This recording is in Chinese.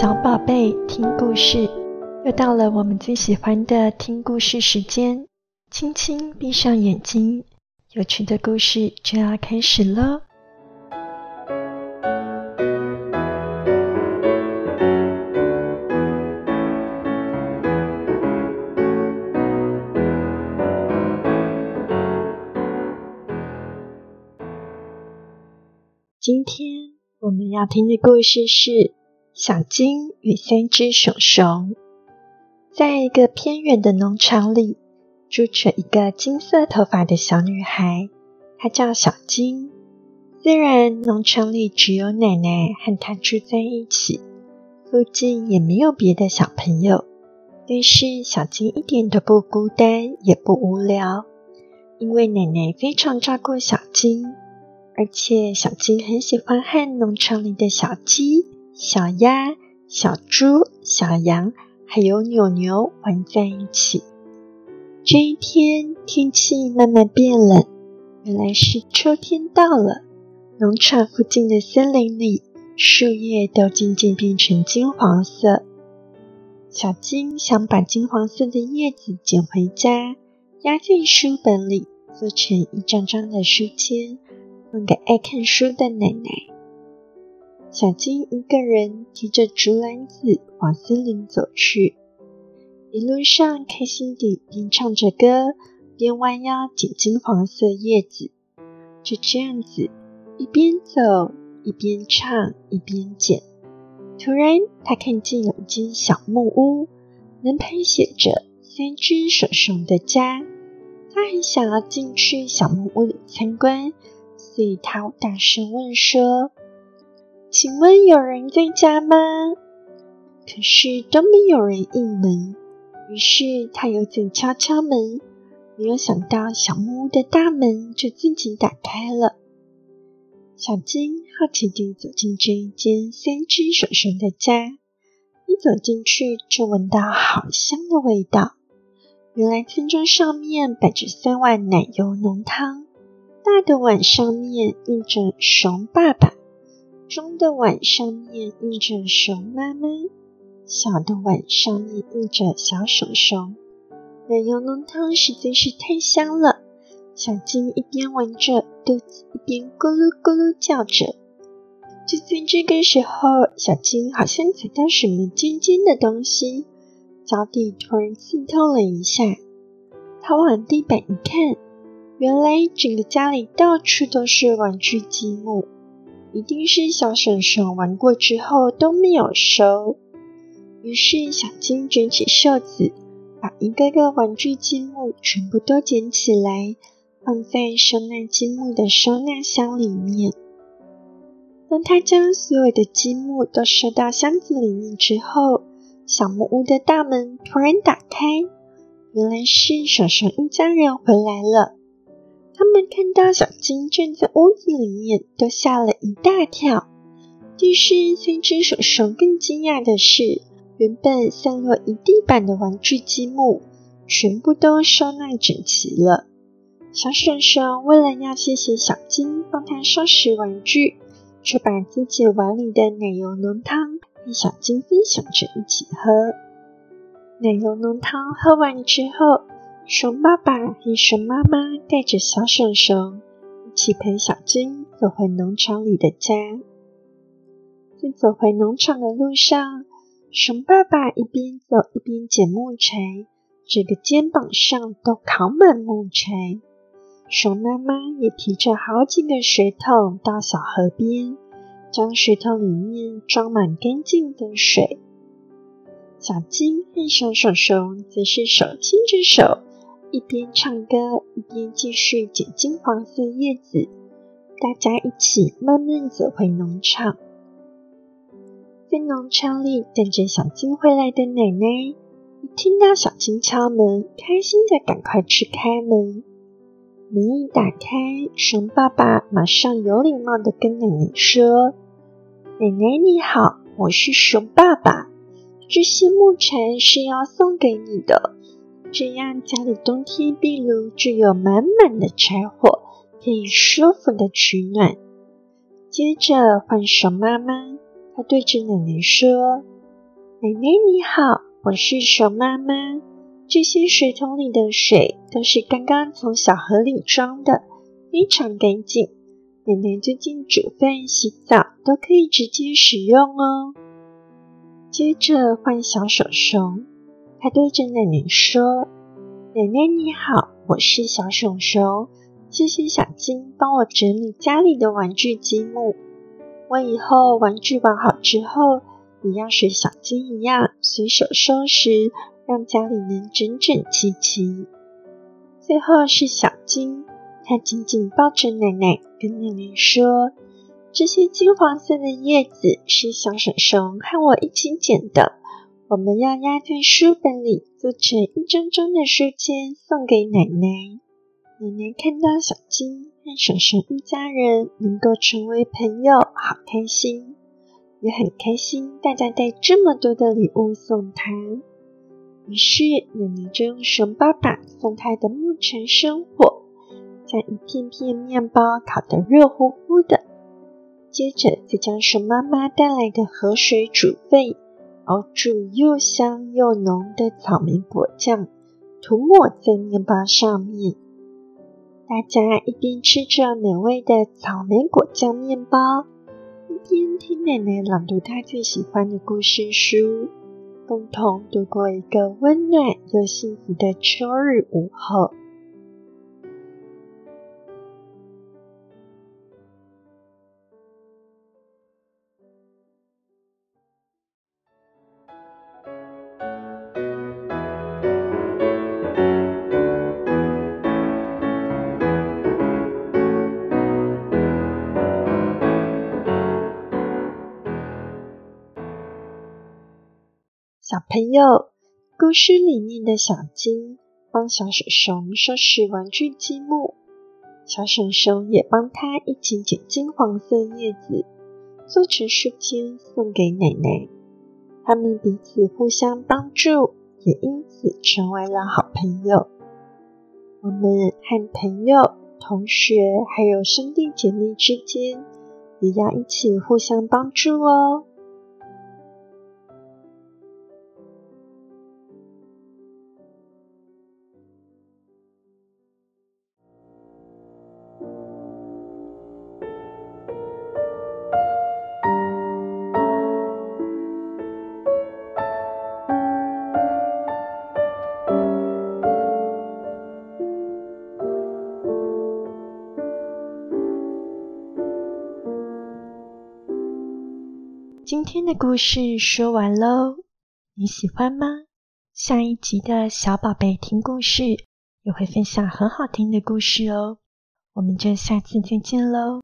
小宝贝，听故事，又到了我们最喜欢的听故事时间。轻轻闭上眼睛，有趣的故事就要开始喽。今天我们要听的故事是。小金与三只熊熊，在一个偏远的农场里，住着一个金色头发的小女孩，她叫小金。虽然农场里只有奶奶和她住在一起，附近也没有别的小朋友，但是小金一点都不孤单，也不无聊，因为奶奶非常照顾小金，而且小金很喜欢和农场里的小鸡。小鸭、小猪、小羊，还有扭牛玩在一起。这一天，天气慢慢变冷，原来是秋天到了。农场附近的森林里，树叶都渐渐变成金黄色。小金想把金黄色的叶子捡回家，压进书本里，做成一张张的书签，送给爱看书的奶奶。小金一个人提着竹篮子往森林走去，一路上开心地边唱着歌，边弯腰捡金黄色叶子。就这样子，一边走一边唱一边捡。突然，他看见有一间小木屋，门牌写着“三只熊熊的家”。他很想要进去小木屋里参观，所以他大声问说。请问有人在家吗？可是都没有人应门。于是他又再敲敲门，没有想到小木屋的大门就自己打开了。小金好奇地走进这一间三只熊熊的家，一走进去就闻到好香的味道。原来餐桌上面摆着三碗奶油浓汤，大的碗上面印着熊爸爸。中的碗上面印着熊妈妈，小的碗上面印着小熊熊。奶油浓汤实在是太香了，小金一边闻着，肚子一边咕噜咕噜叫着。就在这个时候，小金好像踩到什么尖尖的东西，脚底突然刺痛了一下。他往地板一看，原来整个家里到处都是玩具积木。一定是小婶婶玩过之后都没有收，于是小金卷起袖子，把一个个玩具积木全部都捡起来，放在收纳积木的收纳箱里面。当他将所有的积木都收到箱子里面之后，小木屋的大门突然打开，原来是婶婶一家人回来了。看到小金站在屋子里面，都吓了一大跳。但是三只手熊更惊讶的是，原本散落一地板的玩具积木，全部都收纳整齐了。小熊熊为了要谢谢小金帮他收拾玩具，就把自己碗里的奶油浓汤和小金分享着一起喝。奶油浓汤喝完之后，熊爸爸和熊妈妈带着小熊熊一起陪小金走回农场里的家。在走回农场的路上，熊爸爸一边走一边捡木柴，整个肩膀上都扛满木柴。熊妈妈也提着好几个水桶到小河边，将水桶里面装满干净的水。小金和小熊熊则是手牵着手。一边唱歌，一边继续捡金黄色叶子。大家一起慢慢走回农场。在农场里等着小金回来的奶奶，一听到小金敲门，开心的赶快去开门。门一打开，熊爸爸马上有礼貌的跟奶奶说：“奶奶你好，我是熊爸爸，这些木柴是要送给你的。”这样家里冬天壁炉就有满满的柴火，可以舒服的取暖。接着换熊妈妈，她对着奶奶说：“奶奶你好，我是熊妈妈。这些水桶里的水都是刚刚从小河里装的，非常干净。奶奶最近煮饭、洗澡都可以直接使用哦。接着换小手熊，他对着奶奶说：“奶奶你好，我是小熊熊，谢谢小金帮我整理家里的玩具积木。我以后玩具玩好之后。”也要学小金一样，随手收拾，让家里能整整齐齐。最后是小金，他紧紧抱着奶奶，跟奶奶说：“这些金黄色的叶子是小熊熊和我一起捡的，我们要压在书本里，做成一张张的书签，送给奶奶。”奶奶看到小金和熊熊一家人能够成为朋友，好开心。也很开心，大家带这么多的礼物送他。于是奶奶就用熊爸爸送他的木柴生火，将一片片面包烤得热乎乎的。接着再将熊妈妈带来的河水煮沸，熬煮又香又浓的草莓果酱，涂抹在面包上面。大家一边吃着美味的草莓果酱面包。一边听奶奶朗读她最喜欢的故事书，共同度过一个温暖又幸福的秋日午后。小朋友，故事里面的小金帮小熊熊收拾玩具积木，小熊熊也帮他一起剪金黄色叶子，做成书签送给奶奶。他们彼此互相帮助，也因此成为了好朋友。我们和朋友、同学还有兄弟姐妹之间，也要一起互相帮助哦。今天的故事说完喽。你喜欢吗？下一集的小宝贝听故事也会分享很好听的故事哦。我们就下次再见喽。